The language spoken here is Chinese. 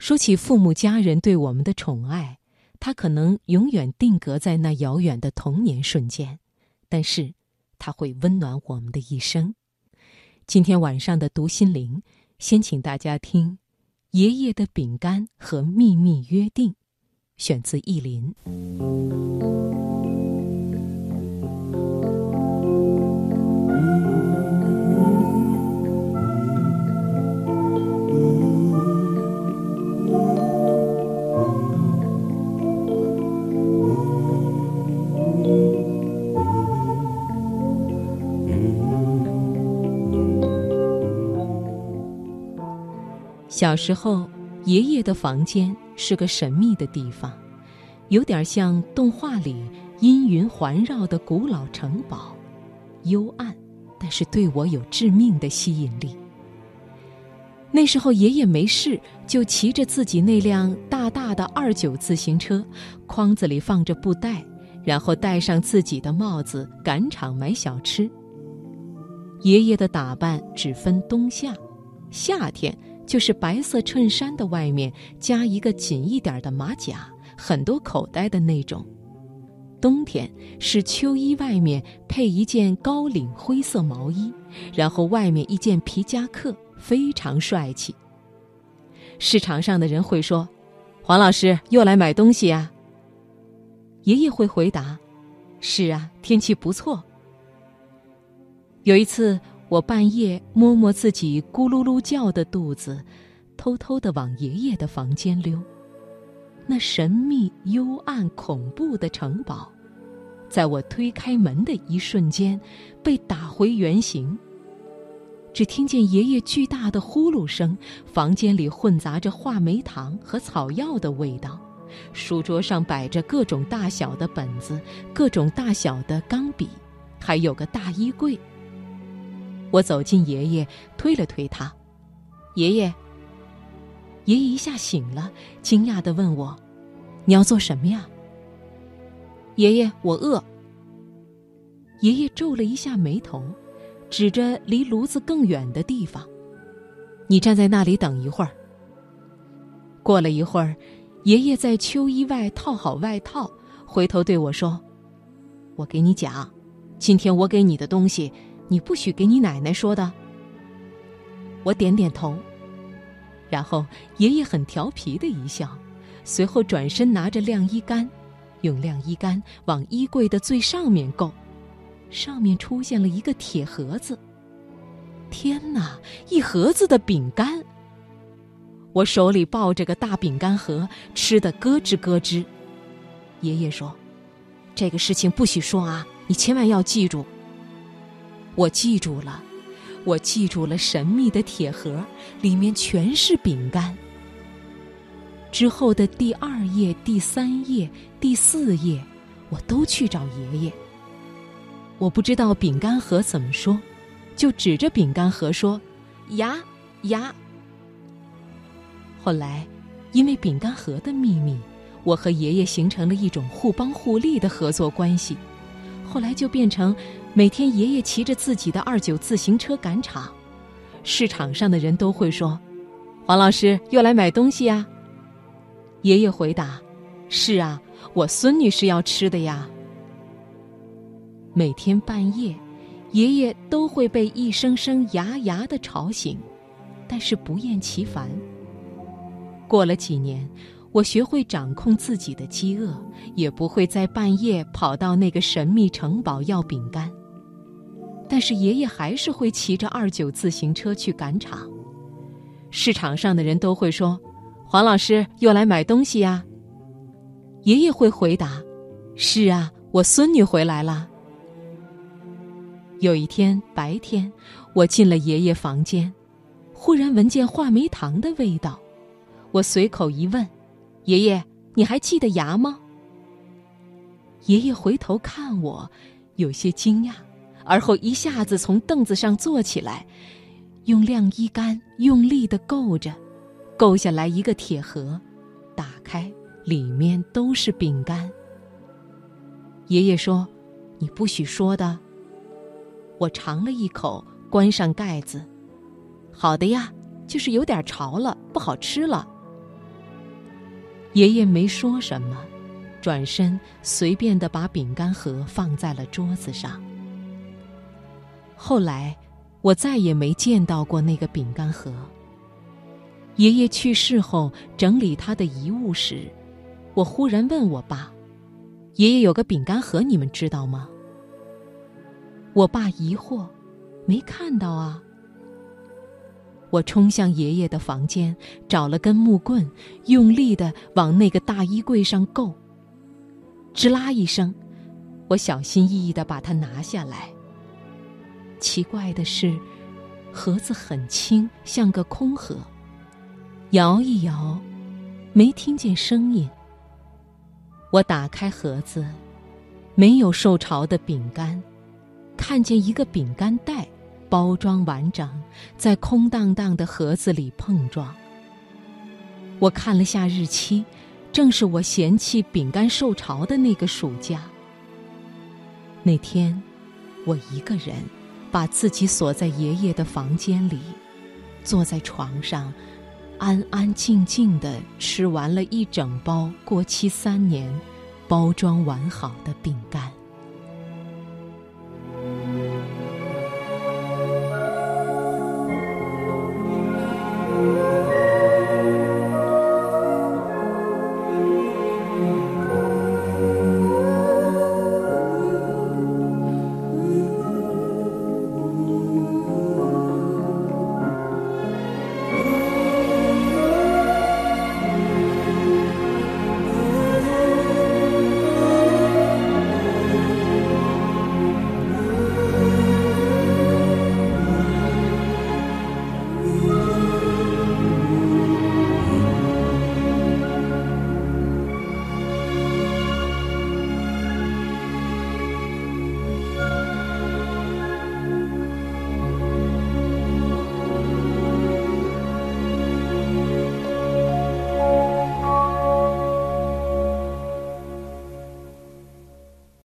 说起父母家人对我们的宠爱，它可能永远定格在那遥远的童年瞬间，但是，它会温暖我们的一生。今天晚上的读心灵，先请大家听《爷爷的饼干和秘密约定》，选自意林。小时候，爷爷的房间是个神秘的地方，有点像动画里阴云环绕的古老城堡，幽暗，但是对我有致命的吸引力。那时候，爷爷没事就骑着自己那辆大大的二九自行车，筐子里放着布袋，然后戴上自己的帽子，赶场买小吃。爷爷的打扮只分冬夏，夏天。就是白色衬衫的外面加一个紧一点的马甲，很多口袋的那种；冬天是秋衣外面配一件高领灰色毛衣，然后外面一件皮夹克，非常帅气。市场上的人会说：“黄老师又来买东西呀。”爷爷会回答：“是啊，天气不错。”有一次。我半夜摸摸自己咕噜噜叫的肚子，偷偷的往爷爷的房间溜。那神秘、幽暗、恐怖的城堡，在我推开门的一瞬间，被打回原形。只听见爷爷巨大的呼噜声，房间里混杂着话梅糖和草药的味道，书桌上摆着各种大小的本子，各种大小的钢笔，还有个大衣柜。我走进爷爷，推了推他。爷爷，爷爷一下醒了，惊讶的问我：“你要做什么呀？”爷爷，我饿。爷爷皱了一下眉头，指着离炉子更远的地方：“你站在那里等一会儿。”过了一会儿，爷爷在秋衣外套好外套，回头对我说：“我给你讲，今天我给你的东西。”你不许给你奶奶说的。我点点头，然后爷爷很调皮的一笑，随后转身拿着晾衣杆，用晾衣杆往衣柜的最上面够，上面出现了一个铁盒子。天哪，一盒子的饼干！我手里抱着个大饼干盒，吃的咯吱咯吱。爷爷说：“这个事情不许说啊，你千万要记住。”我记住了，我记住了神秘的铁盒，里面全是饼干。之后的第二页、第三页、第四页，我都去找爷爷。我不知道饼干盒怎么说，就指着饼干盒说：“牙牙。”后来，因为饼干盒的秘密，我和爷爷形成了一种互帮互利的合作关系。后来就变成。每天，爷爷骑着自己的二九自行车赶场，市场上的人都会说：“黄老师又来买东西呀。”爷爷回答：“是啊，我孙女是要吃的呀。”每天半夜，爷爷都会被一声声“牙牙”的吵醒，但是不厌其烦。过了几年。我学会掌控自己的饥饿，也不会在半夜跑到那个神秘城堡要饼干。但是爷爷还是会骑着二九自行车去赶场，市场上的人都会说：“黄老师又来买东西呀。”爷爷会回答：“是啊，我孙女回来了。”有一天白天，我进了爷爷房间，忽然闻见话梅糖的味道，我随口一问。爷爷，你还记得牙吗？爷爷回头看我，有些惊讶，而后一下子从凳子上坐起来，用晾衣杆用力的够着，够下来一个铁盒，打开，里面都是饼干。爷爷说：“你不许说的。”我尝了一口，关上盖子。好的呀，就是有点潮了，不好吃了。爷爷没说什么，转身随便的把饼干盒放在了桌子上。后来，我再也没见到过那个饼干盒。爷爷去世后，整理他的遗物时，我忽然问我爸：“爷爷有个饼干盒，你们知道吗？”我爸疑惑：“没看到啊。”我冲向爷爷的房间，找了根木棍，用力的往那个大衣柜上够。吱啦一声，我小心翼翼的把它拿下来。奇怪的是，盒子很轻，像个空盒。摇一摇，没听见声音。我打开盒子，没有受潮的饼干，看见一个饼干袋。包装完整，在空荡荡的盒子里碰撞。我看了下日期，正是我嫌弃饼干受潮的那个暑假。那天，我一个人把自己锁在爷爷的房间里，坐在床上，安安静静的吃完了一整包过期三年、包装完好的饼干。